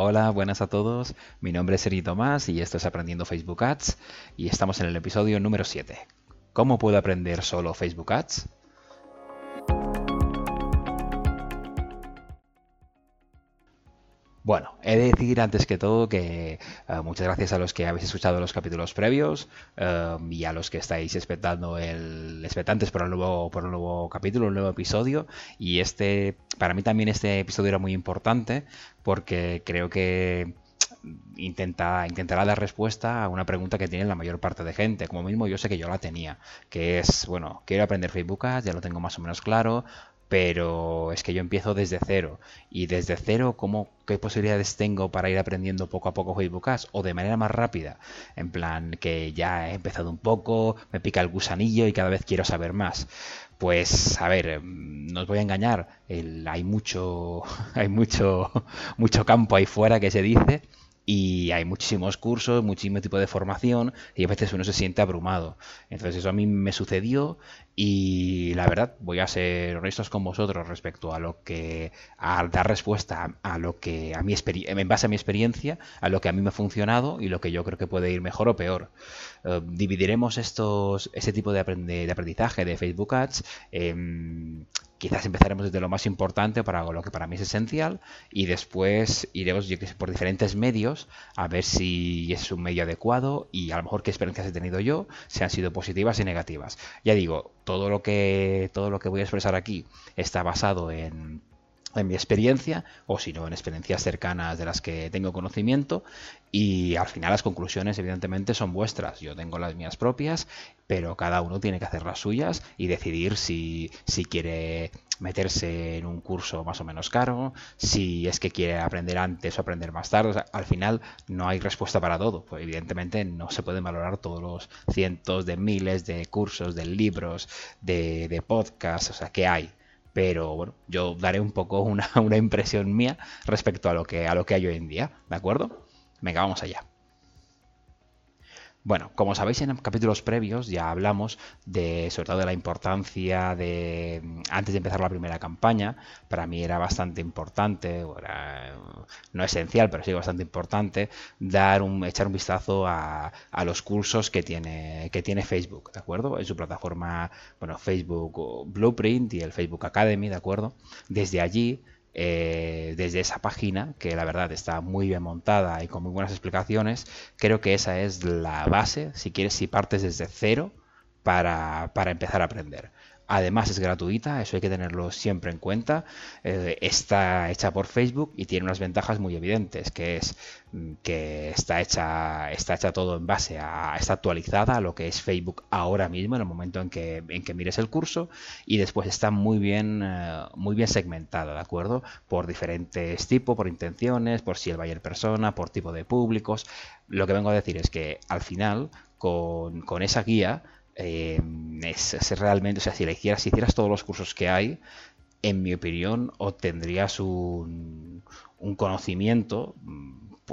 Hola, buenas a todos. Mi nombre es Eri Tomás y esto es Aprendiendo Facebook Ads y estamos en el episodio número 7. ¿Cómo puedo aprender solo Facebook Ads? He de decir antes que todo que eh, muchas gracias a los que habéis escuchado los capítulos previos eh, y a los que estáis expectando el expectantes por el nuevo por un nuevo capítulo, un nuevo episodio y este para mí también este episodio era muy importante porque creo que intenta, intentará dar respuesta a una pregunta que tiene la mayor parte de gente. Como mismo yo sé que yo la tenía, que es, bueno, quiero aprender Facebook Ads, ya lo tengo más o menos claro, pero es que yo empiezo desde cero. Y desde cero, ¿cómo, ¿qué posibilidades tengo para ir aprendiendo poco a poco Ads? O de manera más rápida, en plan que ya he empezado un poco, me pica el gusanillo y cada vez quiero saber más. Pues a ver, mm, no os voy a engañar, hay mucho, hay mucho, mucho campo ahí fuera que se dice y hay muchísimos cursos, muchísimo tipo de formación y a veces uno se siente abrumado. Entonces eso a mí me sucedió y la verdad voy a ser honestos con vosotros respecto a lo que a dar respuesta a, lo que a mi en base a mi experiencia, a lo que a mí me ha funcionado y lo que yo creo que puede ir mejor o peor. Eh, dividiremos estos ese tipo de, de aprendizaje de Facebook Ads en quizás empezaremos desde lo más importante para lo que para mí es esencial y después iremos por diferentes medios a ver si es un medio adecuado y a lo mejor qué experiencias he tenido yo, si han sido positivas y negativas. Ya digo, todo lo que todo lo que voy a expresar aquí está basado en en mi experiencia o si no en experiencias cercanas de las que tengo conocimiento y al final las conclusiones evidentemente son vuestras. Yo tengo las mías propias pero cada uno tiene que hacer las suyas y decidir si, si quiere meterse en un curso más o menos caro si es que quiere aprender antes o aprender más tarde. Al final no hay respuesta para todo. Pues evidentemente no se pueden valorar todos los cientos de miles de cursos de libros de, de podcasts o sea que hay pero bueno, yo daré un poco una, una, impresión mía respecto a lo, que, a lo que hay hoy en día, ¿de acuerdo? Venga, vamos allá. Bueno, como sabéis en capítulos previos ya hablamos de sobre todo de la importancia de antes de empezar la primera campaña, para mí era bastante importante, no esencial, pero sí bastante importante dar un echar un vistazo a, a, los cursos que tiene que tiene Facebook, ¿de acuerdo? En su plataforma, bueno, Facebook Blueprint y el Facebook Academy, ¿de acuerdo? Desde allí eh, desde esa página, que la verdad está muy bien montada y con muy buenas explicaciones, creo que esa es la base, si quieres, si partes desde cero para, para empezar a aprender. Además es gratuita, eso hay que tenerlo siempre en cuenta. Eh, está hecha por Facebook y tiene unas ventajas muy evidentes, que es mm, que está hecha, está hecha todo en base a, está actualizada a lo que es Facebook ahora mismo, en el momento en que, en que mires el curso, y después está muy bien, eh, muy bien segmentada, ¿de acuerdo? Por diferentes tipos, por intenciones, por si el buyer persona, por tipo de públicos. Lo que vengo a decir es que al final, con, con esa guía, eh, es, realmente, o sea, si le hicieras, si hicieras todos los cursos que hay, en mi opinión, obtendrías un, un conocimiento,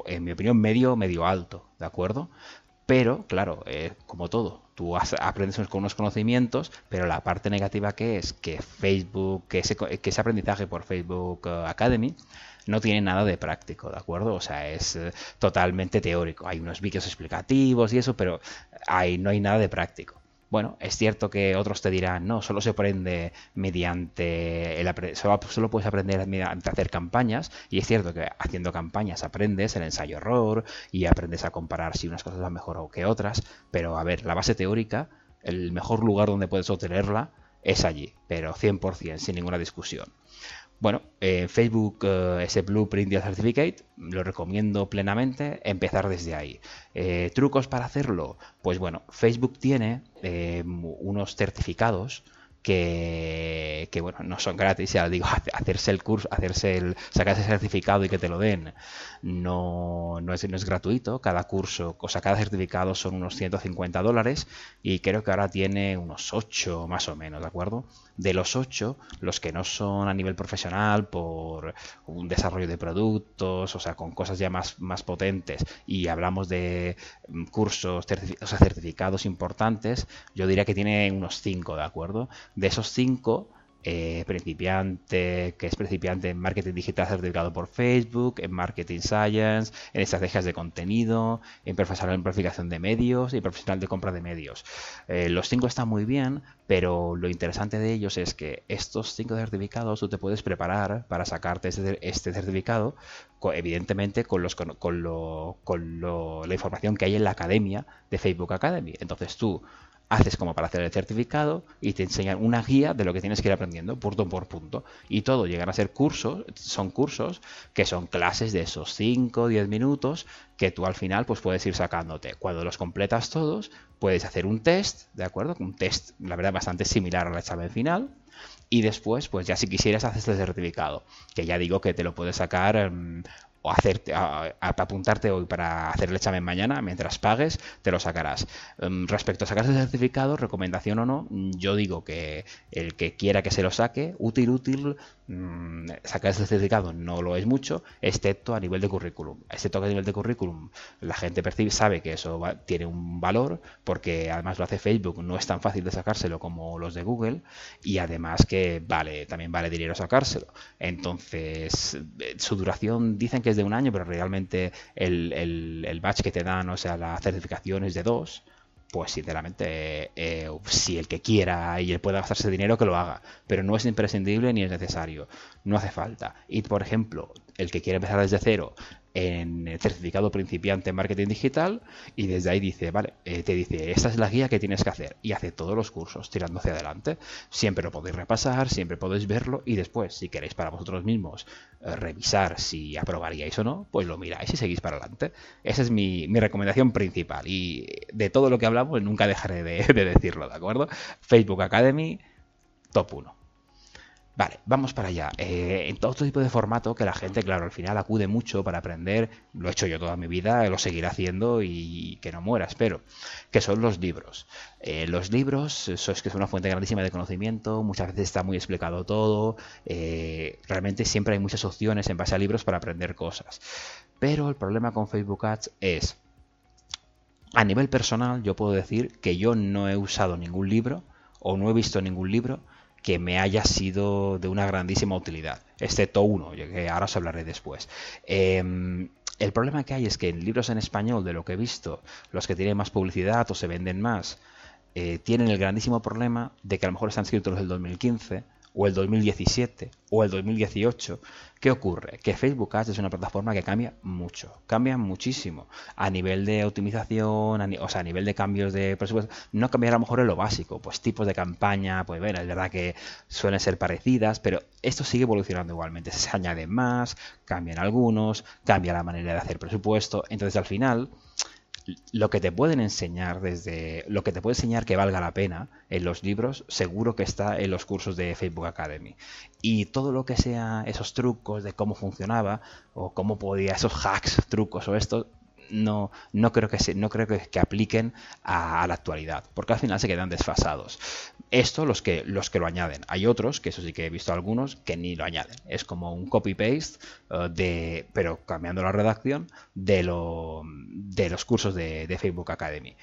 en mi opinión, medio, medio alto, ¿de acuerdo? Pero, claro, eh, como todo, tú aprendes con unos conocimientos, pero la parte negativa que es que Facebook, que ese, que ese aprendizaje por Facebook eh, Academy no tiene nada de práctico, ¿de acuerdo? O sea, es totalmente teórico. Hay unos vídeos explicativos y eso, pero ahí no hay nada de práctico. Bueno, es cierto que otros te dirán, no, solo se aprende mediante el solo, solo puedes aprender mediante hacer campañas, y es cierto que haciendo campañas aprendes el ensayo error y aprendes a comparar si unas cosas van mejor o que otras, pero a ver, la base teórica, el mejor lugar donde puedes obtenerla es allí, pero 100%, sin ninguna discusión. Bueno, en Facebook eh, ese Blueprint y Certificate lo recomiendo plenamente empezar desde ahí. Eh, ¿Trucos para hacerlo? Pues bueno, Facebook tiene eh, unos certificados que, bueno, no son gratis, ya digo, hacerse el curso, hacerse el, sacar ese certificado y que te lo den, no, no, es, no es gratuito, cada curso, o sea, cada certificado son unos 150 dólares y creo que ahora tiene unos 8 más o menos, ¿de acuerdo? De los 8, los que no son a nivel profesional por un desarrollo de productos, o sea, con cosas ya más, más potentes y hablamos de mm, cursos, o sea, certificados importantes, yo diría que tiene unos 5, ¿de acuerdo? De esos cinco, eh, principiante, que es principiante en marketing digital certificado por Facebook, en marketing science, en estrategias de contenido, en profesional en planificación de medios y profesional de compra de medios. Eh, los cinco están muy bien, pero lo interesante de ellos es que estos cinco certificados tú te puedes preparar para sacarte este, este certificado, evidentemente con, los, con, lo, con la información que hay en la academia de Facebook Academy. Entonces tú haces como para hacer el certificado y te enseñan una guía de lo que tienes que ir aprendiendo punto por punto. Y todo llegan a ser cursos, son cursos que son clases de esos 5 o 10 minutos que tú al final pues puedes ir sacándote. Cuando los completas todos, puedes hacer un test, ¿de acuerdo? Un test, la verdad, bastante similar al examen final. Y después, pues ya si quisieras, haces el certificado, que ya digo que te lo puedes sacar mm, hacerte, a, apuntarte hoy para hacer el examen mañana, mientras pagues, te lo sacarás. Em, respecto a sacarse el certificado, recomendación o no, yo digo que el que quiera que se lo saque, útil, útil, mmm, sacar ese certificado no lo es mucho, excepto a nivel de currículum. Excepto a nivel de currículum, la gente percibe, sabe que eso tiene un valor, porque además lo hace Facebook, no es tan fácil de sacárselo como los de Google, y además que vale, también vale dinero sacárselo. Entonces, eh, su duración dicen que es de un año, pero realmente el, el, batch que te dan, o sea, la certificación es de dos, pues sinceramente, eh, si el que quiera y él pueda gastarse dinero, que lo haga. Pero no es imprescindible ni es necesario. No hace falta. Y por ejemplo, el que quiere empezar desde cero en el certificado principiante en marketing digital y desde ahí dice, vale, eh, te dice, esta es la guía que tienes que hacer y hace todos los cursos tirando hacia adelante. Siempre lo podéis repasar, siempre podéis verlo y después, si queréis para vosotros mismos eh, revisar si aprobaríais o no, pues lo miráis y seguís para adelante. Esa es mi, recomendación principal y de todo lo que hablamos nunca dejaré de, de decirlo, ¿de acuerdo? Facebook Academy, top 1. Vale, vamos para allá. Eh, en todo tipo de formato que la gente, claro, al final acude mucho para aprender, lo he hecho yo toda mi vida, lo seguiré haciendo y que no muera, espero, que son los libros. Eh, los libros, eso es que es una fuente grandísima de conocimiento, muchas veces está muy explicado todo, eh, realmente siempre hay muchas opciones en base a libros para aprender cosas. Pero el problema con Facebook Ads es, a nivel personal, yo puedo decir que yo no he usado ningún libro o no he visto ningún libro que me haya sido de una grandísima utilidad, excepto uno, que ahora os hablaré después. Em, el problema que hay es que en libros en español, de lo que he visto, los que tienen más publicidad o se venden más, eh, tienen el grandísimo problema de que a lo mejor están escritos los del 2015 o el 2017 o el 2018, ¿qué ocurre? Que Facebook Ads es una plataforma que cambia mucho, cambia muchísimo. A nivel de optimización, o sea, a nivel de cambios de presupuesto, no cambia a lo mejor en lo básico, pues tipos de campaña, pues bueno, es verdad que suelen ser parecidas, pero esto sigue evolucionando igualmente, se añaden más, cambian algunos, cambia la manera de hacer presupuesto, entonces al final lo que te pueden enseñar desde lo que te puede enseñar que valga la pena en los libros seguro que está en los cursos de Facebook Academy. Y todo lo que sea esos trucos de cómo funcionaba o cómo podía esos hacks trucos o esto no, no creo que se, no creo que, apliquen a, la actualidad, porque al final se quedan desfasados. Esto los que, los que lo añaden. Hay otros, que eso sí que he visto algunos, que ni lo añaden. Es como un copy-paste, eh, de, pero cambiando la redacción, de, lo, de los cursos de, Facebook Academy.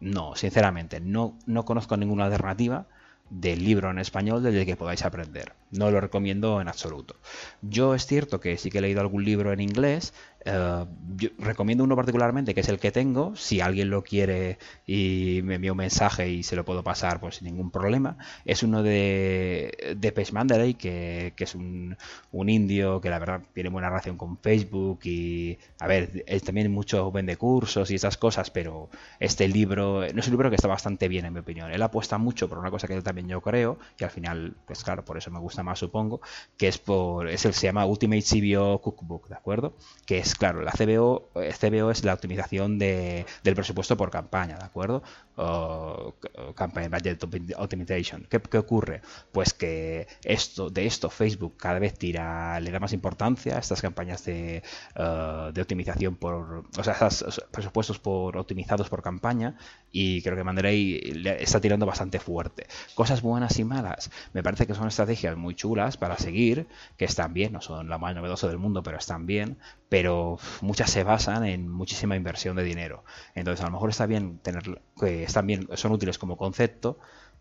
No, sinceramente, no, no conozco ninguna alternativa del libro en español del que podáis aprender. No lo recomiendo en absoluto. Yo es cierto que sí que he leído algún libro en inglés, eh, recomiendo uno particularmente que es el que tengo. Si alguien lo quiere y me envía un mensaje y se lo puedo pasar, pues sin ningún problema. Es uno de, de Page Mandaray, que, que es un, un, indio que la verdad tiene buena relación con Facebook y, a ver, él también mucho vende cursos y esas cosas, pero este libro no es un libro que está bastante bien en mi opinión. Él apuesta mucho por una cosa que también yo creo y al final, pues claro, por eso me gusta más supongo, que es por, es el se llama Ultimate CBO Cookbook, ¿de acuerdo? Que es claro, la CBO, eh, CBO es la optimización de, del presupuesto por campaña, ¿de acuerdo? O, Campaign Budget Optimization. ¿Qué, ¿Qué, ocurre? Pues que esto, de esto Facebook cada vez tira, le da más importancia a estas campañas de, uh, de optimización por, o sea, estos presupuestos por optimizados por campaña y creo que Mandarey está tirando bastante fuerte. Cosas buenas y malas. Me parece que son estrategias muy chulas para seguir, que están bien, no son la más novedosa del mundo, pero están bien, pero muchas se basan en muchísima inversión de dinero. Entonces, a lo mejor está bien tener, que están bien, son útiles como concepto,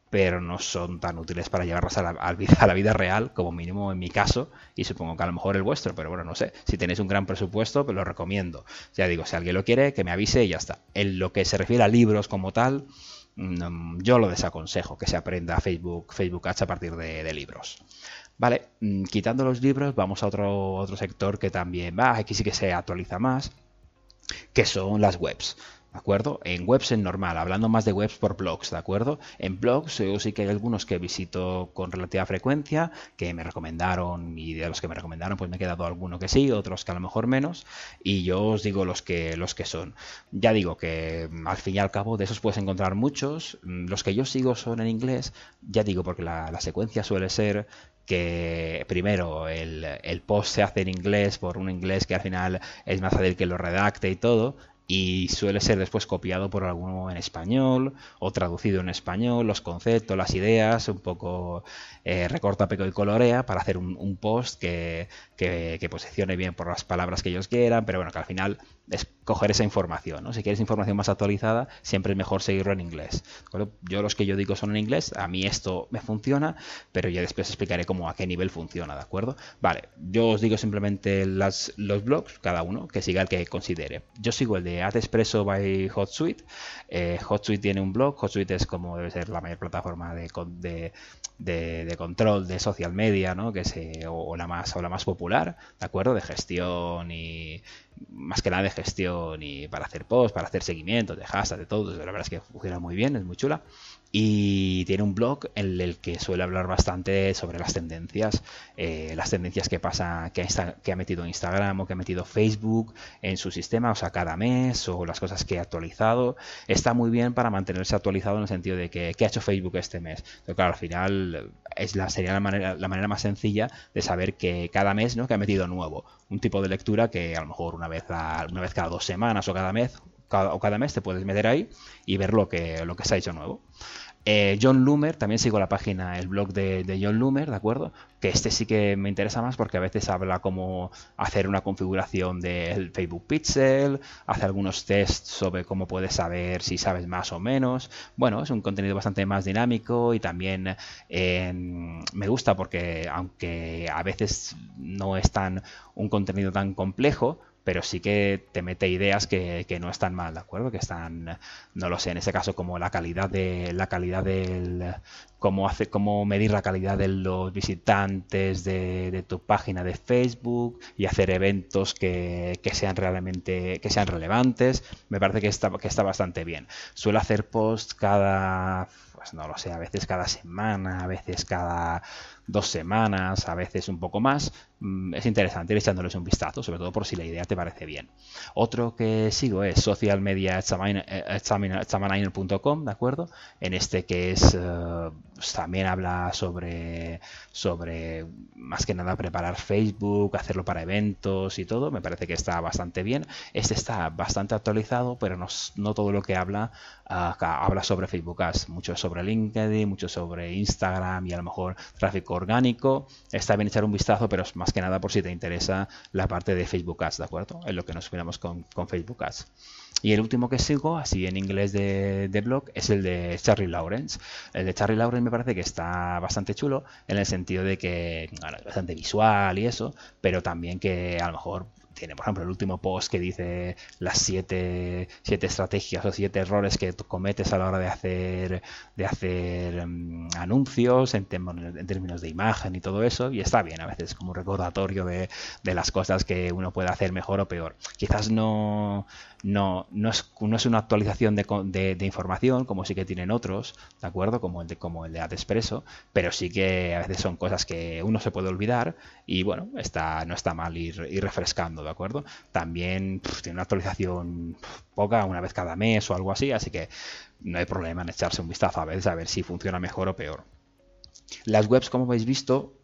pero no son tan útiles para llevarlas a la, a la, vida real, como mínimo en mi caso, y supongo que a lo mejor el vuestro, pero bueno, no sé. Si tenéis un gran presupuesto, pues lo recomiendo. Ya digo, si alguien lo quiere, que me avise y ya está. En lo que se refiere a libros como tal, mm, yo lo desaconsejo, que se aprenda Facebook, Facebook Ads a partir de, libros. Vale, mm, quitando los libros, vamos a otro, otro sector que también va, aquí sí que se actualiza más, que son las webs. ¿De acuerdo? En webs en normal, hablando más de webs por blogs, ¿de acuerdo? En blogs yo sí que hay algunos que visito con relativa frecuencia, que me recomendaron y de los que me recomendaron pues me he quedado alguno que sí, otros que a lo mejor menos, y yo os digo los que, los que son. Ya digo que mm, al fin y al cabo de esos puedes encontrar muchos, mm, los que yo sigo son en inglés, ya digo porque la, secuencia suele ser que primero el, el, post se hace en inglés por un inglés que al final es más fácil que lo redacte y todo, y suele ser después copiado por alguno en español o traducido en español, los conceptos, las ideas, un poco eh, recorta, peco y colorea para hacer un, post que, que, posicione bien por las palabras que ellos quieran, pero bueno, que al final es coger esa información. ¿no? Si quieres información más actualizada, siempre es mejor seguirlo en inglés. Yo los que yo digo son en inglés, a mí esto me funciona, pero ya después explicaré cómo a qué nivel funciona, ¿de acuerdo? Vale, yo os digo simplemente las, los blogs, cada uno, que siga el que considere. Yo sigo el de AdExpresso by HotSuite. Eh, HotSuite tiene un blog, HotSuite es como debe ser la mayor plataforma de, de, control de social media, ¿no? Que se, o, la más, o la más popular, ¿de acuerdo? De gestión y más que nada de gestión y para hacer posts, para hacer seguimientos de hashtag, de todo. La verdad es que funciona muy bien, es muy chula y tiene un blog en el que suele hablar bastante sobre las tendencias, eh, las tendencias que pasa, que ha, que ha metido Instagram o que ha metido Facebook en su sistema, o sea, cada mes, o las cosas que ha actualizado. Está muy bien para mantenerse actualizado en el sentido de que qué ha hecho Facebook este mes. Pero claro, al final es la, sería la manera, la manera más sencilla de saber que cada mes, ¿no? Que ha metido nuevo. Un tipo de lectura que a lo mejor una vez, a, una vez cada dos semanas o cada mes o cada mes te puedes meter ahí y ver lo que, lo que se ha hecho nuevo. Eh, John Loomer, también sigo la página, el blog de, John Loomer, ¿de acuerdo? Que este sí que me interesa más porque a veces habla cómo hacer una configuración del Facebook Pixel, hace algunos tests sobre cómo puedes saber si sabes más o menos. Bueno, es un contenido bastante más dinámico y también eh, me gusta porque aunque a veces no es tan un contenido tan complejo, pero sí que te mete ideas que, no están mal, ¿de acuerdo? Que están, no lo sé, en ese caso como la calidad de la calidad del cómo hace, cómo medir la calidad de los visitantes de, tu página de Facebook y hacer eventos que, sean realmente que sean relevantes. Me parece que está, que está bastante bien. Suelo hacer posts cada, pues no lo sé, a veces cada semana, a veces cada dos semanas, a veces un poco más. Mm, es interesante ir echándoles un vistazo, sobre todo por si la idea te parece bien. Otro que sigo es socialmediaexaminer.com, ¿de acuerdo? En este que es eh, pues también habla sobre, sobre más que nada preparar Facebook, hacerlo para eventos y todo. Me parece que está bastante bien. Este está bastante actualizado, pero no, no todo lo que habla habla sobre Facebook Ads, mucho sobre LinkedIn, mucho sobre Instagram y a lo mejor tráfico orgánico. Está bien echar un vistazo, pero es más que nada por si te interesa la parte de Facebook Ads, ¿de acuerdo? En lo que nos miramos con, con Facebook Ads. Y el último que sigo, así en inglés de, blog, es el de Charlie Lawrence. El de Charlie Lawrence me parece que está bastante chulo en el sentido de que es bastante visual y eso, pero también que a lo mejor tiene, por ejemplo, el último post que dice las siete, siete estrategias o siete errores que cometes a la hora de hacer, de hacer mm, anuncios en, en, términos de imagen y todo eso. Y está bien, a veces como un recordatorio de, de las cosas que uno puede hacer mejor o peor. Quizás no, no, no, es, no es una actualización de, de, información como sí que tienen otros, ¿de acuerdo? Como el de, como el de AdExpresso, pero sí que a veces son cosas que uno se puede olvidar y bueno, está, no está mal ir, refrescando, ¿de acuerdo? También tiene una actualización poca, una vez cada mes o algo así, así que no hay problema en echarse un vistazo a veces a ver si funciona mejor o peor. Las webs, como habéis visto,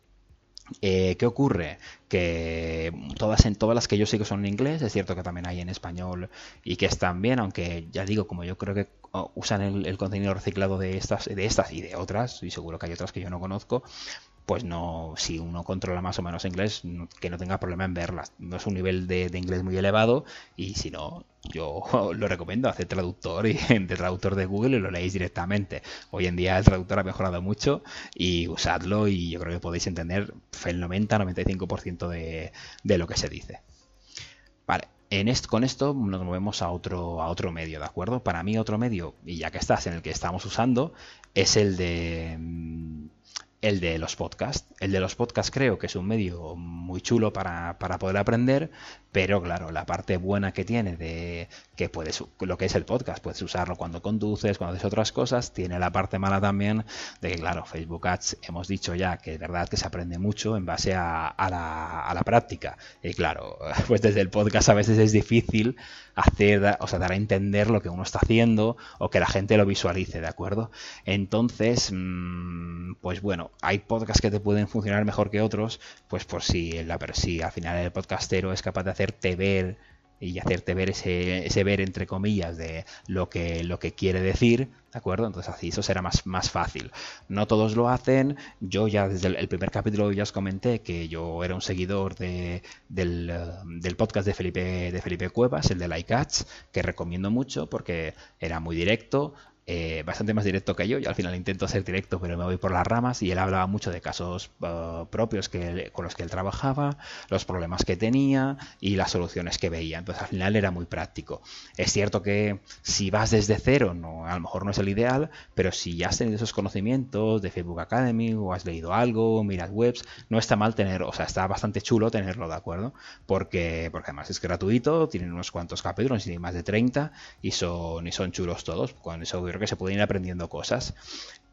eh, ¿Qué ocurre? Que todas, en, todas las que yo sigo son en inglés, es cierto que también hay en español y que están bien, aunque ya digo, como yo creo que usan el, contenido reciclado de estas, de estas y de otras, y seguro que hay otras que yo no conozco, pues no, si uno controla más o menos inglés, que no tenga problema en verlas. No es un nivel de, inglés muy elevado y si no, yo lo recomiendo hacer traductor y de traductor de Google y lo leéis directamente. Hoy en día el traductor ha mejorado mucho y usadlo y yo creo que podéis entender el 90-95% de, de lo que se dice. Vale, en con esto nos movemos a otro, a otro medio, ¿de acuerdo? Para mí otro medio, y ya que estás en el que estamos usando, es el de mm, el de los podcasts. El de los podcasts creo que es un medio muy chulo para, para, poder aprender, pero claro, la parte buena que tiene de que puedes, lo que es el podcast, puedes usarlo cuando conduces, cuando haces otras cosas, tiene la parte mala también de que, claro, Facebook Ads hemos dicho ya que es verdad que se aprende mucho en base a, a, la, a la práctica. Y claro, pues desde el podcast a veces es difícil hacer, o sea, dar a entender lo que uno está haciendo o que la gente lo visualice, ¿de acuerdo? Entonces, mm, pues bueno, hay podcasts que te pueden funcionar mejor que otros, pues por si, si al final el podcastero es capaz de hacerte ver y hacerte ver ese, ese, ver entre comillas de lo que, lo que quiere decir, ¿de acuerdo? Entonces así eso será más, más fácil. No todos lo hacen, yo ya desde el, primer capítulo ya os comenté que yo era un seguidor de, del, del, podcast de Felipe, de Felipe Cuevas, el de Like que recomiendo mucho porque era muy directo, eh, bastante más directo que yo. Yo al final intento ser directo, pero me voy por las ramas. Y él hablaba mucho de casos uh, propios que con los que él trabajaba, los problemas que tenía y las soluciones que veía. Entonces al final era muy práctico. Es cierto que si vas desde cero, no, a lo mejor no es el ideal, pero si ya has tenido esos conocimientos de Facebook Academy o has leído algo, miras webs, no está mal tener, o sea, está bastante chulo tenerlo, ¿de acuerdo? Porque, porque además es gratuito, tienen unos cuantos capítulos, y más de 30 y son, y son chulos todos. Con eso que se pueden ir aprendiendo cosas.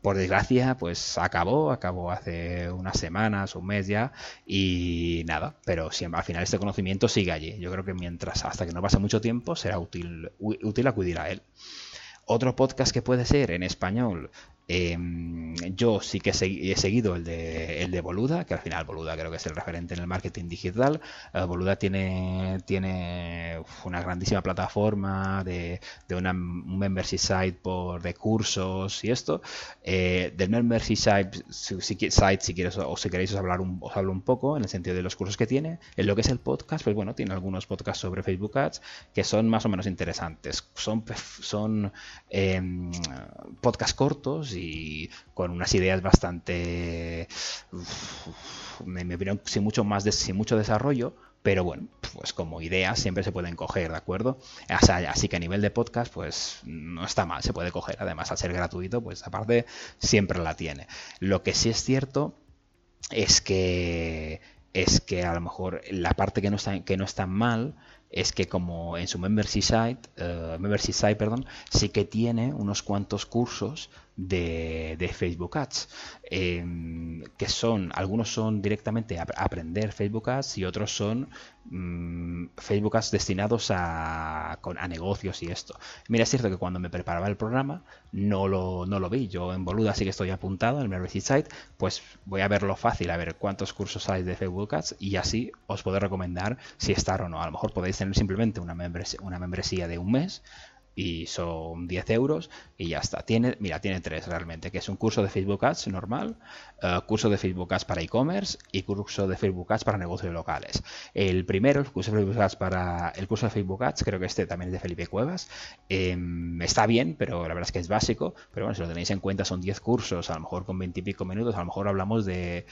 Por desgracia, pues acabó, acabó hace unas semanas, un mes ya, y nada, pero siempre al final este conocimiento sigue allí. Yo creo que mientras, hasta que no pase mucho tiempo, será útil, útil acudir a él. Otro podcast que puede ser en español, Em, yo sí que he seguido el de, el de Boluda, que al final Boluda creo que es el referente en el marketing digital. Eh, Boluda tiene, tiene una grandísima plataforma de, de un membership site por, de cursos y esto. Eh, del membership site, si, si quieres o si queréis os, hablar un, os hablo un poco en el sentido de los cursos que tiene. En lo que es el podcast, pues bueno, tiene algunos podcasts sobre Facebook Ads que son más o menos interesantes. Son, son em, podcasts cortos y con unas ideas bastante, me, me sin mucho más, de, sin mucho desarrollo, pero bueno, pues como ideas siempre se pueden coger, ¿de acuerdo? así que a nivel de podcast, pues no está mal, se puede coger. Además, al ser gratuito, pues aparte siempre la tiene. Lo que sí es cierto es que es que a lo mejor la parte que no está, que no está mal es que como en su membership site, uh, membership site perdón, sí que tiene unos cuantos cursos de, Facebook Ads, em, que son, algunos son directamente aprender Facebook Ads y otros son mm, Facebook Ads destinados a, a, negocios y esto. Mira, es cierto que cuando me preparaba el programa no lo, no lo vi, yo en Boluda sí que estoy apuntado en el site, pues voy a verlo fácil, a ver cuántos cursos hay de Facebook Ads y así os puedo recomendar si estar o no. A lo mejor podéis tener simplemente una una membresía de un mes y son 10 euros y ya está. Tiene, mira, tiene tres realmente, que es un curso de Facebook Ads normal, uh, curso de Facebook Ads para e-commerce y curso de Facebook Ads para negocios locales. El primero, el curso de Facebook Ads para el curso de Facebook Ads, creo que este también es de Felipe Cuevas, eh, está bien, pero la verdad es que es básico, pero bueno, si lo tenéis en cuenta son 10 cursos, a lo mejor con 20 y pico minutos, a lo mejor hablamos de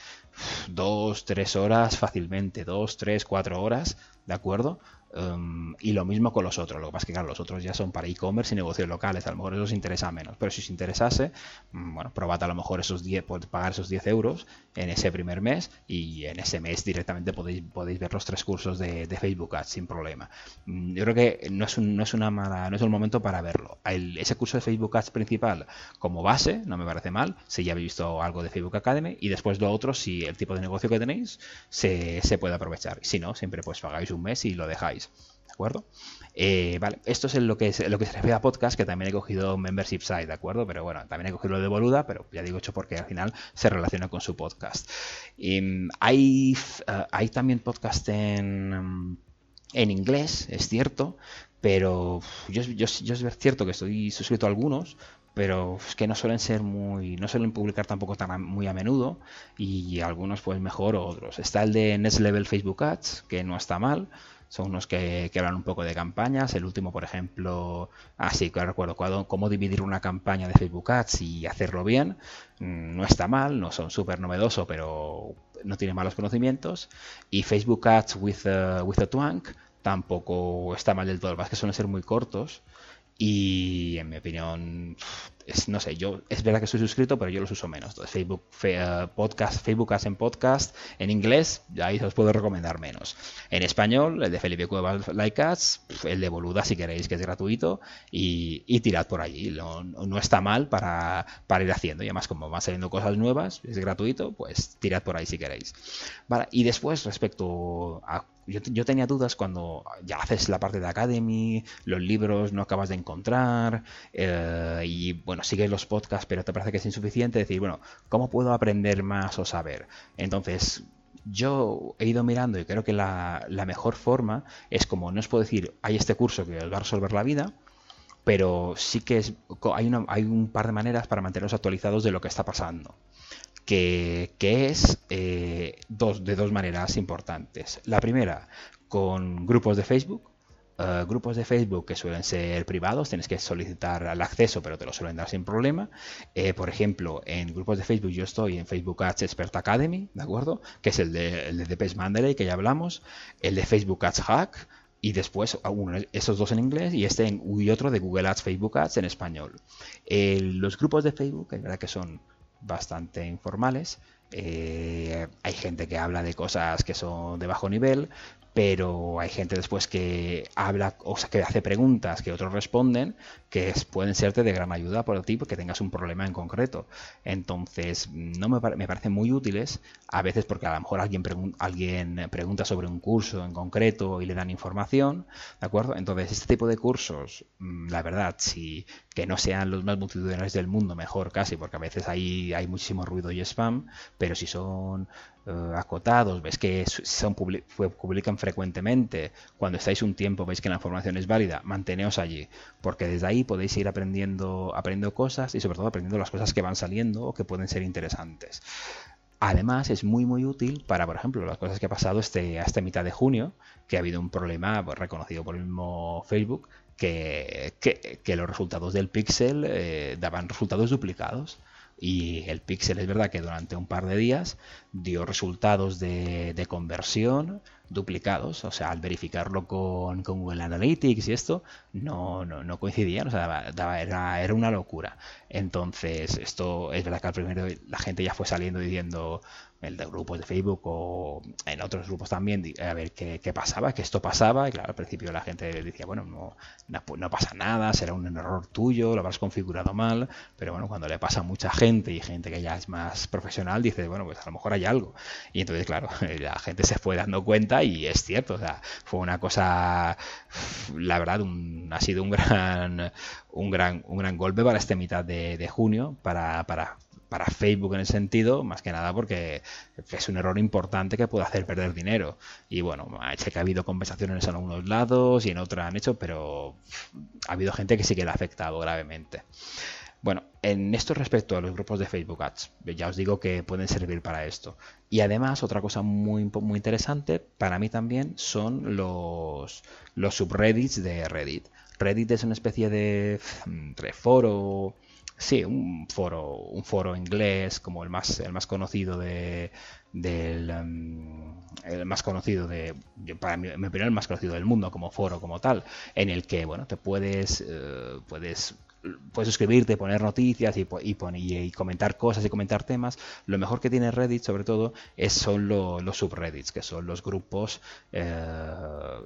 2, 3 horas fácilmente, 2, 3, 4 horas, ¿de acuerdo? Um, y lo mismo con los otros. Lo que pasa es que, claro, los otros ya son para e-commerce y negocios locales. A lo mejor eso os interesa menos. Pero si os interesase, mm, bueno, probad a lo mejor esos 10, pagar esos 10 euros en ese primer mes y en ese mes directamente podéis, podéis ver los tres cursos de, Facebook Ads sin problema. Mm, yo creo que no es, un, no es una no es un momento para verlo. ese curso de Facebook Ads principal como base, no me parece mal, si ya habéis visto algo de Facebook Academy y después lo otro, si el tipo de negocio que tenéis se, se puede aprovechar. Si no, siempre pues pagáis un mes y lo dejáis. ¿De acuerdo? Eh, vale, esto es lo que, es, lo que se refiere a podcast, que también he cogido membership site, ¿de acuerdo? Pero bueno, también he cogido lo de Boluda, pero ya digo hecho porque al final se relaciona con su podcast. Mm, hay, eh, hay también podcast en, en inglés, es cierto, pero yo, yo, es cierto que estoy suscrito a algunos, pero es que no suelen ser muy, no suelen publicar tampoco tan muy a menudo y algunos pues mejor otros. Está el de Next Level Facebook Ads, que no está mal, son unos que, hablan un poco de campañas. El último, por ejemplo, así ah, que recuerdo cómo dividir una campaña de Facebook Ads y hacerlo bien. Mm, no está mal, no son súper novedoso, pero no tiene malos conocimientos. Y Facebook Ads with, a, with a Twang tampoco está mal del todo, es que suelen ser muy cortos y en mi opinión no sé, yo es verdad que estoy suscrito, pero yo los uso menos. Entonces, Facebook, eh, podcast, Facebook hacen podcast en inglés, ahí os puedo recomendar menos. En español, el de Felipe Cuevas Ads, el de Boluda si queréis, que es gratuito, y, tirad por allí. No, está mal para, para, ir haciendo. Y además, como van saliendo cosas nuevas, es gratuito, pues tirad por ahí si queréis. Y después, respecto a yo, tenía dudas cuando ya haces la parte de Academy, los libros no acabas de encontrar, eh, y bueno, sigues los podcasts, pero te parece que es insuficiente, decir, bueno, ¿cómo puedo aprender más o saber? Entonces, yo he ido mirando y creo que la, mejor forma es como, no os puedo decir, hay este curso que os va a resolver la vida, pero sí que es, hay, un par de maneras para manteneros actualizados de lo que está pasando que, es eh, dos, de dos maneras importantes. La primera, con grupos de Facebook. Eh, grupos de Facebook que suelen ser privados, tienes que solicitar el acceso, pero te lo suelen dar sin problema. Eh, por ejemplo, en grupos de Facebook yo estoy en Facebook Ads Expert Academy, ¿de acuerdo? Que es el de, el de que ya hablamos, el de Facebook Ads Hack, y después uno, esos dos en inglés y este y otro de Google Ads, Facebook Ads en español. los grupos de Facebook, es verdad que son bastante informales. Eh, hay gente que habla de cosas que son de bajo nivel, pero hay gente después que habla, o sea, que hace preguntas que otros responden, que pueden serte de gran ayuda por ti porque tengas un problema en concreto. Entonces, no me, me parecen muy útiles, a veces porque a lo mejor alguien, alguien pregunta sobre un curso en concreto y le dan información, ¿de acuerdo? Entonces, este tipo de cursos, mm, la verdad, si que no sean los más multitudinarios del mundo, mejor casi, porque a veces hay, hay muchísimo ruido y spam, pero si son eh, acotados, ves que son publican frecuentemente, cuando estáis un tiempo veis que la información es válida, manteneos allí, porque desde ahí podéis ir aprendiendo, aprendiendo cosas y sobre todo aprendiendo las cosas que van saliendo o que pueden ser interesantes. Además, es muy muy útil para, por ejemplo, las cosas que ha pasado este, hasta mitad de junio, que ha habido un problema pues, reconocido por el mismo Facebook, que, que, los resultados del Pixel eh, daban resultados duplicados y el Pixel es verdad que durante un par de días dio resultados de, de conversión duplicados, o sea, al verificarlo con, Google Analytics y esto, no, no, no coincidían, o sea, era, era una locura. Entonces, esto es verdad que al primero la gente ya fue saliendo diciendo, el de grupos de Facebook o en otros grupos también, a ver qué, pasaba, que esto pasaba. Y claro, al principio la gente decía, bueno, no, no, pasa nada, será un error tuyo, lo habrás configurado mal. Pero bueno, cuando le pasa a mucha gente y gente que ya es más profesional, dice, bueno, pues a lo mejor hay algo. Y entonces, claro, la gente se fue dando cuenta y es cierto, o sea, fue una cosa, la verdad, ha sido un gran, un gran, un gran golpe para este mitad de, de junio, para, para para Facebook en el sentido, más que nada porque es un error importante que puede hacer perder dinero. Y bueno, sé que ha habido compensaciones en algunos lados y en otros han hecho, pero ha habido gente que sí que le ha afectado gravemente. Bueno, en esto respecto a los grupos de Facebook Ads, ya os digo que pueden servir para esto. Y además, otra cosa muy, muy interesante para mí también son los, los subreddits de Reddit. Reddit es una especie de, de foro Sí, un foro, un foro inglés como el más, el más conocido de, del em, el más conocido de para mí, mi opinión el más conocido del mundo como foro como tal en el que bueno te puedes eh, puedes puedes suscribirte, poner noticias y, y, comentar cosas y comentar temas. Lo mejor que tiene Reddit, sobre todo, es, son los subreddits, que son los grupos, eh,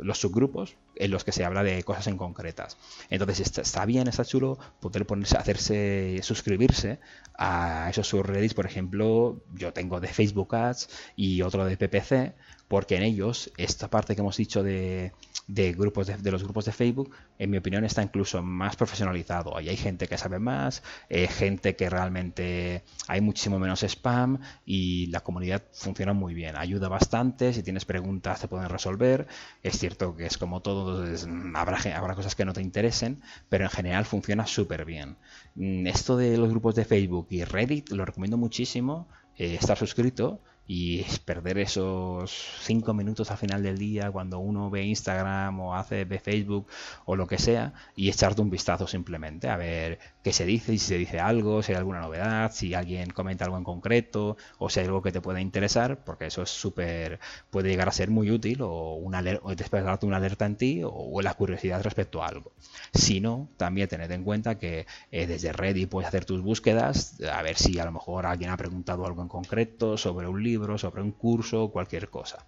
los subgrupos en los que se habla de cosas en concretas. Entonces está, bien, está chulo poder ponerse, hacerse, suscribirse a esos subreddits. Por ejemplo, yo tengo de Facebook Ads y otro de PPC porque en ellos, esta parte que hemos dicho de, grupos de, los grupos de Facebook, en mi opinión está incluso más profesionalizado. Ahí hay gente que sabe más, eh, gente que realmente hay muchísimo menos spam y la comunidad funciona muy bien. Ayuda bastante, si tienes preguntas te pueden resolver. Es cierto que es como todo, habrá, habrá cosas que no te interesen, pero en general funciona súper bien. Mm, esto de los grupos de Facebook y Reddit lo recomiendo muchísimo. Eh, estar suscrito y perder esos cinco minutos al final del día cuando uno ve Instagram o hace ve Facebook o lo que sea y echarte un vistazo simplemente a ver qué se dice si se dice algo, si hay alguna novedad, si alguien comenta algo en concreto o si hay algo que te pueda interesar, porque eso es súper, puede llegar a ser muy útil o, una o despertarte una alerta en ti o, la curiosidad respecto a algo. Si no, también tened en cuenta que eh, desde Reddit puedes hacer tus búsquedas, a ver si a lo mejor alguien ha preguntado algo en concreto sobre un libro sobre un curso, cualquier cosa.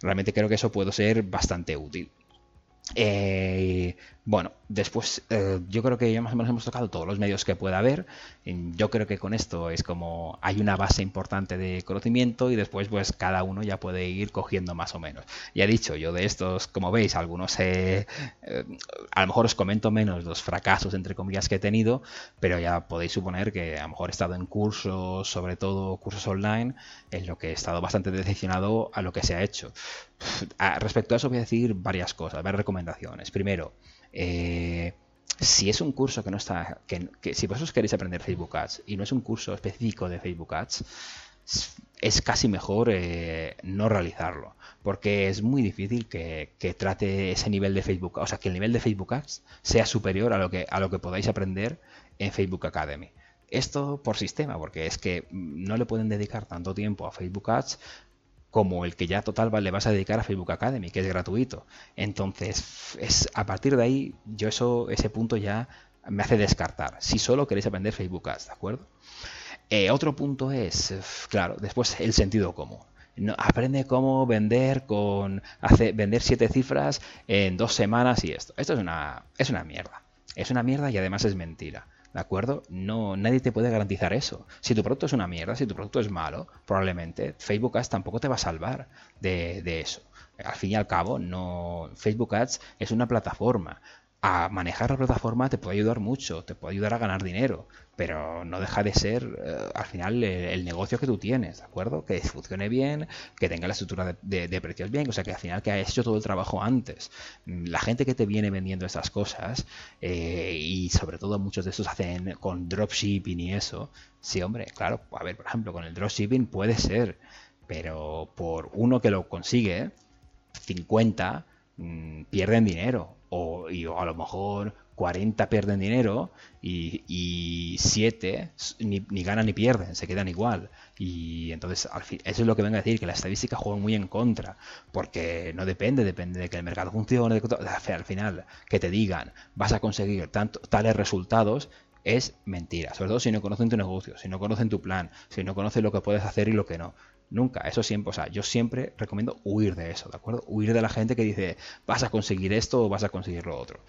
Realmente creo que eso puede ser bastante útil. Eh, bueno, después eh, yo creo que ya más o menos hemos tocado todos los medios que pueda haber. Yo creo que con esto es como hay una base importante de conocimiento y después pues cada uno ya puede ir cogiendo más o menos. Ya he dicho, yo de estos, como veis, algunos eh, a lo mejor os comento menos los fracasos entre comillas que he tenido, pero ya podéis suponer que a lo mejor he estado en cursos, sobre todo cursos online, en lo que he estado bastante decepcionado a lo que se ha hecho. Respecto a eso voy a decir varias cosas, varias recomendaciones. Primero, eh, si es un curso que no está, que, si vosotros queréis aprender Facebook Ads y no es un curso específico de Facebook Ads, es casi mejor eh, no realizarlo, porque es muy difícil que, trate ese nivel de Facebook, o sea, que el nivel de Facebook Ads sea superior a lo que, a lo que podáis aprender en Facebook Academy. Esto por sistema, porque es que no le pueden dedicar tanto tiempo a Facebook Ads como el que ya total le vas a dedicar a Facebook Academy, que es gratuito. Entonces, es a partir de ahí, yo eso, ese punto ya me hace descartar. Si solo queréis aprender Facebook Ads, ¿de acuerdo? Eh, otro punto es, claro, después el sentido común. No, aprende cómo vender con vender siete cifras en dos semanas y esto. Esto es una, es una mierda. Es una mierda y además es mentira. ¿De acuerdo? No, nadie te puede garantizar eso. Si tu producto es una mierda, si tu producto es malo, probablemente Facebook Ads tampoco te va a salvar de, de eso. Al fin y al cabo, no, Facebook Ads es una plataforma a manejar la plataforma te puede ayudar mucho, te puede ayudar a ganar dinero, pero no deja de ser eh, al final el, negocio que tú tienes, ¿de acuerdo? Que funcione bien, que tenga la estructura de, precios bien, o sea que al final que hayas hecho todo el trabajo antes. Mm, la gente que te viene vendiendo estas cosas, eh, y sobre todo muchos de estos hacen con dropshipping y eso, sí, hombre, claro, a ver, por ejemplo, con el dropshipping puede ser, pero por uno que lo consigue, 50 mm, pierden dinero o, y, a lo mejor 40 pierden dinero y, y 7 ni, ganan ni pierden, se quedan igual. Y entonces, al fin, eso es lo que vengo a decir, que la estadística juega muy en contra, porque no depende, depende de que el mercado funcione, al final, que te digan, vas a conseguir tanto, tales resultados, es mentira, sobre todo si no conocen tu negocio, si no conocen tu plan, si no conocen lo que puedes hacer y lo que no. Nunca, eso siempre, o sea, yo siempre recomiendo huir de eso, ¿de acuerdo? Huir de la gente que dice, vas a conseguir esto o vas a conseguir lo otro.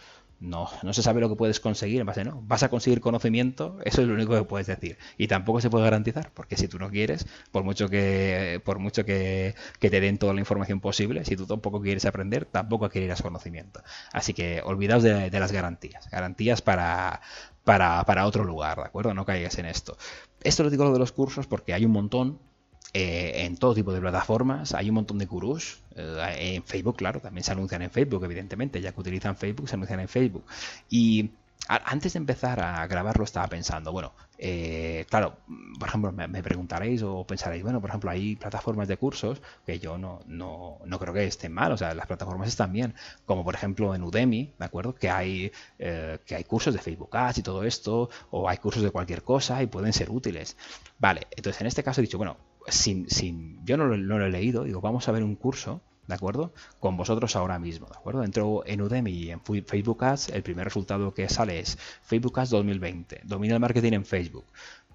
No, no se sabe lo que puedes conseguir en base, ¿no? Vas a conseguir conocimiento, eso es lo único que puedes decir. Y tampoco se puede garantizar, porque si tú no quieres, por mucho que, por mucho que, te den toda la información posible, si tú tampoco quieres aprender, tampoco adquirirás conocimiento. Así que olvidaos de, las garantías. Garantías para, para, para otro lugar, ¿de acuerdo? No caigas en esto. Esto lo digo lo de los cursos porque hay un montón eh, en todo tipo de plataformas. Hay un montón de gurús. Eh, en Facebook, claro, también se anuncian en Facebook, evidentemente. Ya que utilizan Facebook, se anuncian en Facebook. Y antes de empezar a grabarlo estaba pensando, bueno, eh, claro, por ejemplo, me, preguntaréis o pensaréis, bueno, por ejemplo, hay plataformas de cursos que yo no, no, no, creo que estén mal, o sea, las plataformas están bien, como por ejemplo en Udemy, ¿de acuerdo? Que hay, que hay cursos de Facebook Ads y todo esto, o hay cursos de cualquier cosa y pueden ser útiles. Vale, entonces en este caso he dicho, bueno, sin, sin, yo no lo, he leído, digo, vamos a ver un curso, ¿de acuerdo? Con vosotros ahora mismo, ¿de acuerdo? Entro en Udemy y en Facebook Ads, el primer resultado que sale es Facebook Ads 2020, domina el marketing en Facebook.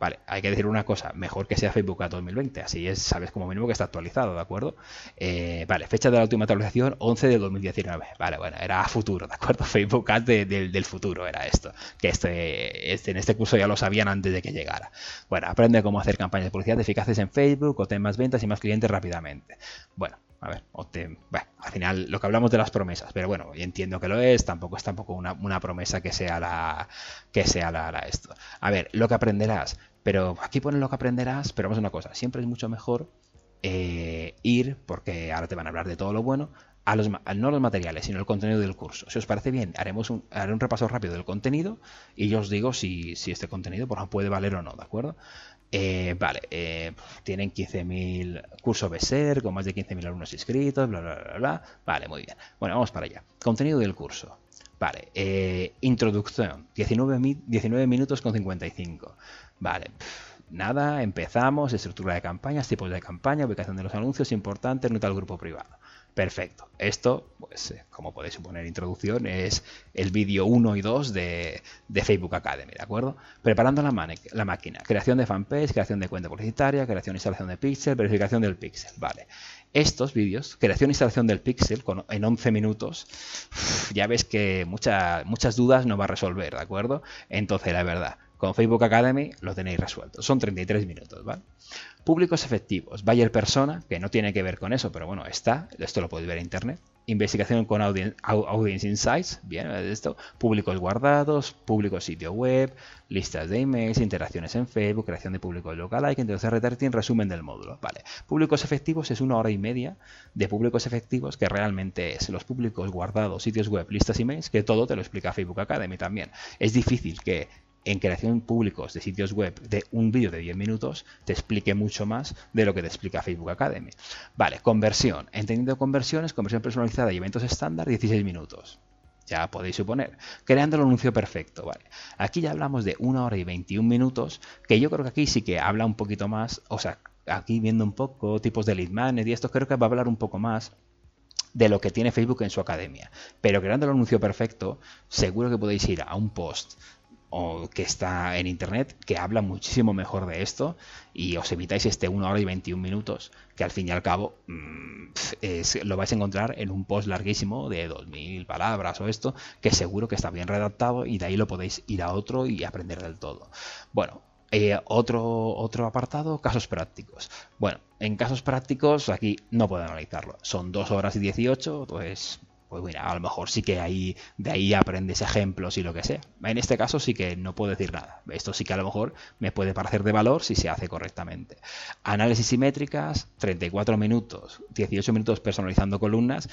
Vale, hay que decir una cosa, mejor que sea Facebook Ads 2020, así es, sabes como mínimo que está actualizado, ¿de acuerdo? Eh, vale, fecha de la última actualización, 11 de 2019. Vale, bueno, era futuro, ¿de acuerdo? Facebook Ads del futuro era esto, que este, este, en este curso ya lo sabían antes de que llegara. Bueno, aprende cómo hacer campañas de publicidad eficaces en Facebook, o tener más ventas y más clientes rápidamente. Bueno, A ver, al final lo que hablamos de las promesas, pero bueno, entiendo que lo es, tampoco es tampoco una, promesa que sea la que sea la, esto. A ver, lo que aprenderás, pero aquí pone lo que aprenderás, pero vamos a una cosa, siempre es mucho mejor eh, ir, porque ahora te van a hablar de todo lo bueno, a los, no los materiales, sino el contenido del curso. Si os parece bien, haremos un, haré un repaso rápido del contenido y yo os digo si, si este contenido por puede valer o no, ¿de acuerdo? Eh, vale, eh, tienen 15.000 curso BSER con más de 15.000 alumnos inscritos, bla, bla, bla, bla. Vale, muy bien. Bueno, vamos para allá. Contenido del curso. Vale, eh, introducción, 19, 19, minutos con 55. Vale, nada, empezamos, estructura de campañas, tipos de campaña, ubicación de los anuncios, importante, nota al grupo privado. Perfecto. Esto, pues, eh, como podéis suponer, introducción, es el vídeo 1 y 2 de, Facebook Academy, ¿de acuerdo? Preparando la, la, máquina. Creación de fanpage, creación de cuenta publicitaria, creación e instalación de pixel, verificación del pixel. Vale. Estos vídeos, creación e instalación del pixel con, en 11 minutos, ya ves que muchas dudas no va a resolver, ¿de acuerdo? Entonces, la verdad, con Facebook Academy lo tenéis resuelto. Son 33 minutos, ¿vale? Públicos efectivos. Buyer persona, que no tiene que ver con eso, pero bueno, está. Esto lo podéis ver en internet. Investigación con audience, Insights. Bien, esto. Públicos guardados, público sitio web, listas de emails, interacciones en Facebook, creación de públicos lookalike, entonces retargeting, resumen del módulo. Vale. Públicos efectivos es una hora y media de públicos efectivos que realmente es los públicos guardados, sitios web, listas emails, que todo te lo explica Facebook Academy también. Es difícil que en creación públicos de sitios web de un vídeo de 10 minutos te explique mucho más de lo que te explica Facebook Academy. Vale, conversión. Entendiendo conversiones, conversión personalizada y eventos estándar, 16 minutos. Ya podéis suponer. Creando el anuncio perfecto, vale. Aquí ya hablamos de una hora y 21 minutos, que yo creo que aquí sí que habla un poquito más, o sea, aquí viendo un poco tipos de lead manager y esto creo que va a hablar un poco más de lo que tiene Facebook en su academia. Pero creando el anuncio perfecto, seguro que podéis ir a un post o que está en internet que habla muchísimo mejor de esto y os evitáis este 1 hora y 21 minutos que al fin y al cabo mm, lo vais a encontrar en un post larguísimo de 2000 palabras o esto que seguro que está bien redactado y de ahí lo podéis ir a otro y aprender del todo. Bueno, eh, otro, otro apartado, casos prácticos. Bueno, en casos prácticos aquí no puedo analizarlo. Son 2 horas y 18, pues pues mira, a lo mejor sí que ahí, de ahí aprendes ejemplos y lo que sea. En este caso sí que no puedo decir nada. Esto sí que a lo mejor me puede parecer de valor si se hace correctamente. Análisis simétricas, 34 minutos, 18 minutos personalizando columnas,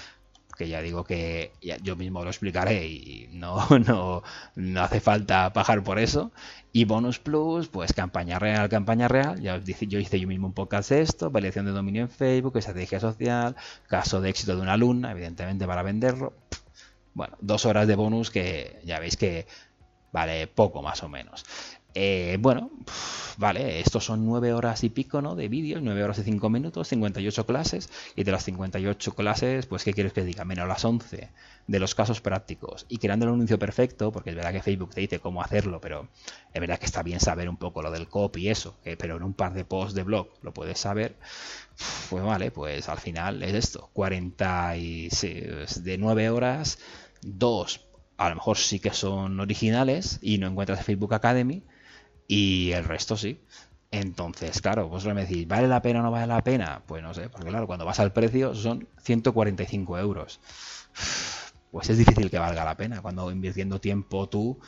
que ya digo que yo mismo lo explicaré y no, no, no hace falta bajar por eso. Y bonus plus, pues campaña real, campaña real. Ya os dije, yo hice yo mismo un podcast de esto, validación de dominio en Facebook, estrategia social, caso de éxito de una alumna, evidentemente para venderlo. Bueno, dos horas de bonus que ya veis que vale poco más o menos. Eh, bueno, vale, estos son 9 horas y pico ¿no? de vídeos, 9 horas y 5 minutos, 58 clases, y de las 58 clases, pues ¿qué quieres que diga? Menos las 11 de los casos prácticos y creando el anuncio perfecto, porque es verdad que Facebook te dice cómo hacerlo, pero es verdad que está bien saber un poco lo del copy y eso, pero en un par de posts de blog lo puedes saber, pues vale, pues al final es esto, 46 de 9 horas, 2 a lo mejor sí que son originales y no encuentras Facebook Academy, y el resto sí. Entonces, claro, vosotros me decís, ¿vale la pena o no vale la pena? Pues no sé, porque claro, cuando vas al precio son 145 euros. Pues es difícil que valga la pena. Cuando invirtiendo tiempo tú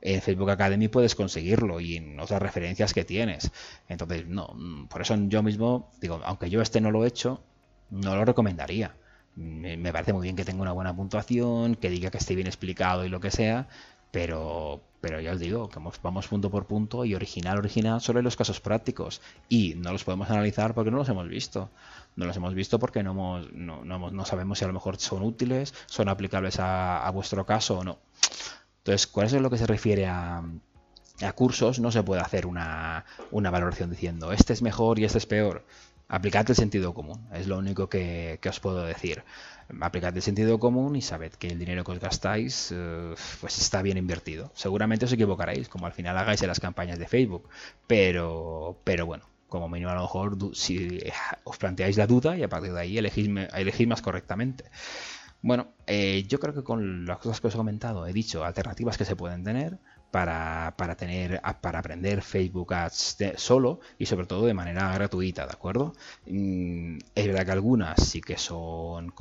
en Facebook Academy puedes conseguirlo y en otras referencias que tienes. Entonces, no, por eso yo mismo digo, aunque yo este no lo he hecho, no lo recomendaría. Me parece muy bien que tenga una buena puntuación, que diga que esté bien explicado y lo que sea, pero, pero ya os digo, que vamos punto por punto y original, original, solo en los casos prácticos. Y no los podemos analizar porque no los hemos visto. No los hemos visto porque no, hemos, no, no, no sabemos si a lo mejor son útiles, son aplicables a, a vuestro caso o no. Entonces, ¿cuál es lo que se refiere a, a cursos? No se puede hacer una, una valoración diciendo este es mejor y este es peor. Aplicad el sentido común, es lo único que, os puedo decir. Aplicad el sentido común y sabed que el dinero que os gastáis eh, pues está bien invertido. Seguramente os equivocaréis, como al final hagáis en las campañas de Facebook, pero, pero bueno, como mínimo a lo mejor si os planteáis la duda y a partir de ahí elegís, elegís más correctamente. Bueno, eh, yo creo que con las cosas que os he comentado he dicho alternativas que se pueden tener, para, tener, para aprender Facebook Ads solo y sobre todo de manera gratuita, ¿de acuerdo? Mm, es verdad que algunas sí que son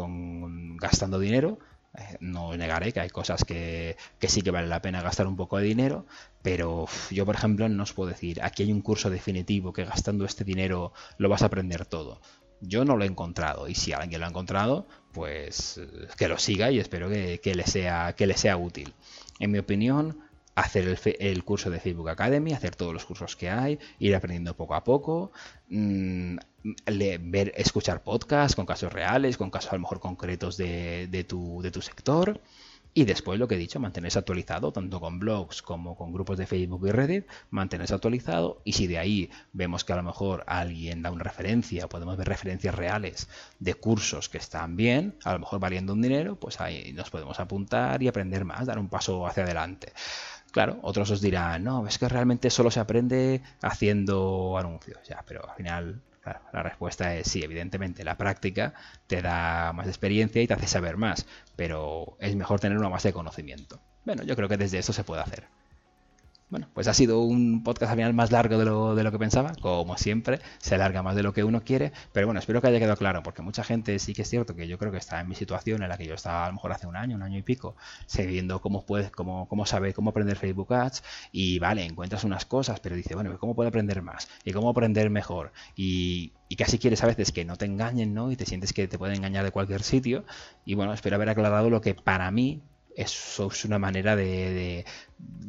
gastando dinero, eh, no negaré que hay cosas que, que, sí que vale la pena gastar un poco de dinero, pero yo, por ejemplo, no os puedo decir, aquí hay un curso definitivo que gastando este dinero lo vas a aprender todo. Yo no lo he encontrado y si alguien lo ha encontrado, pues eh, que lo siga y espero que, le, sea, que le sea útil. En mi opinión, hacer el, curso de Facebook Academy, hacer todos los cursos que hay, ir aprendiendo poco a poco, mm, escuchar podcasts con casos reales, con casos a lo mejor concretos de, tu, de tu sector y después lo que he dicho, mantenerse actualizado, tanto con blogs como con grupos de Facebook y Reddit, mantenerse actualizado. Y si de ahí vemos que a lo mejor alguien da una referencia, podemos ver referencias reales de cursos que están bien, a lo mejor valiendo un dinero, pues ahí nos podemos apuntar y aprender más, dar un paso hacia adelante. Claro, otros os dirán, no, es que realmente solo se aprende haciendo anuncios, ya, pero al final la respuesta es sí, evidentemente la práctica te da más experiencia y te hace saber más, pero es mejor tener una base de conocimiento. Bueno, yo creo que desde eso se puede hacer. Bueno, pues ha sido un podcast al final más largo de lo, de lo que pensaba, como siempre, se alarga más de lo que uno quiere, pero bueno, espero que haya quedado claro, porque mucha gente sí que es cierto que yo creo que está en mi situación en la que yo estaba a lo mejor hace un año, un año y pico, sabiendo cómo puedes, cómo, cómo saber, cómo aprender Facebook Ads, y vale, encuentras unas cosas, pero dice, bueno, ¿cómo puedo aprender más? ¿Y cómo aprender mejor? Y, y casi quieres a veces que no te engañen, ¿no? Y te sientes que te pueden engañar de cualquier sitio, y bueno, espero haber aclarado lo que para mí eso es una manera de,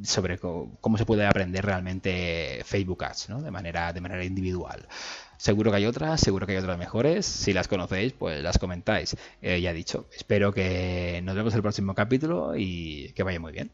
sobre cómo se puede aprender realmente Facebook Ads, ¿no? De manera, de manera individual. Seguro que hay otras, seguro que hay otras mejores. Si las conocéis, pues las comentáis. Eh, ya dicho, espero que nos vemos en el próximo capítulo y que vaya muy bien.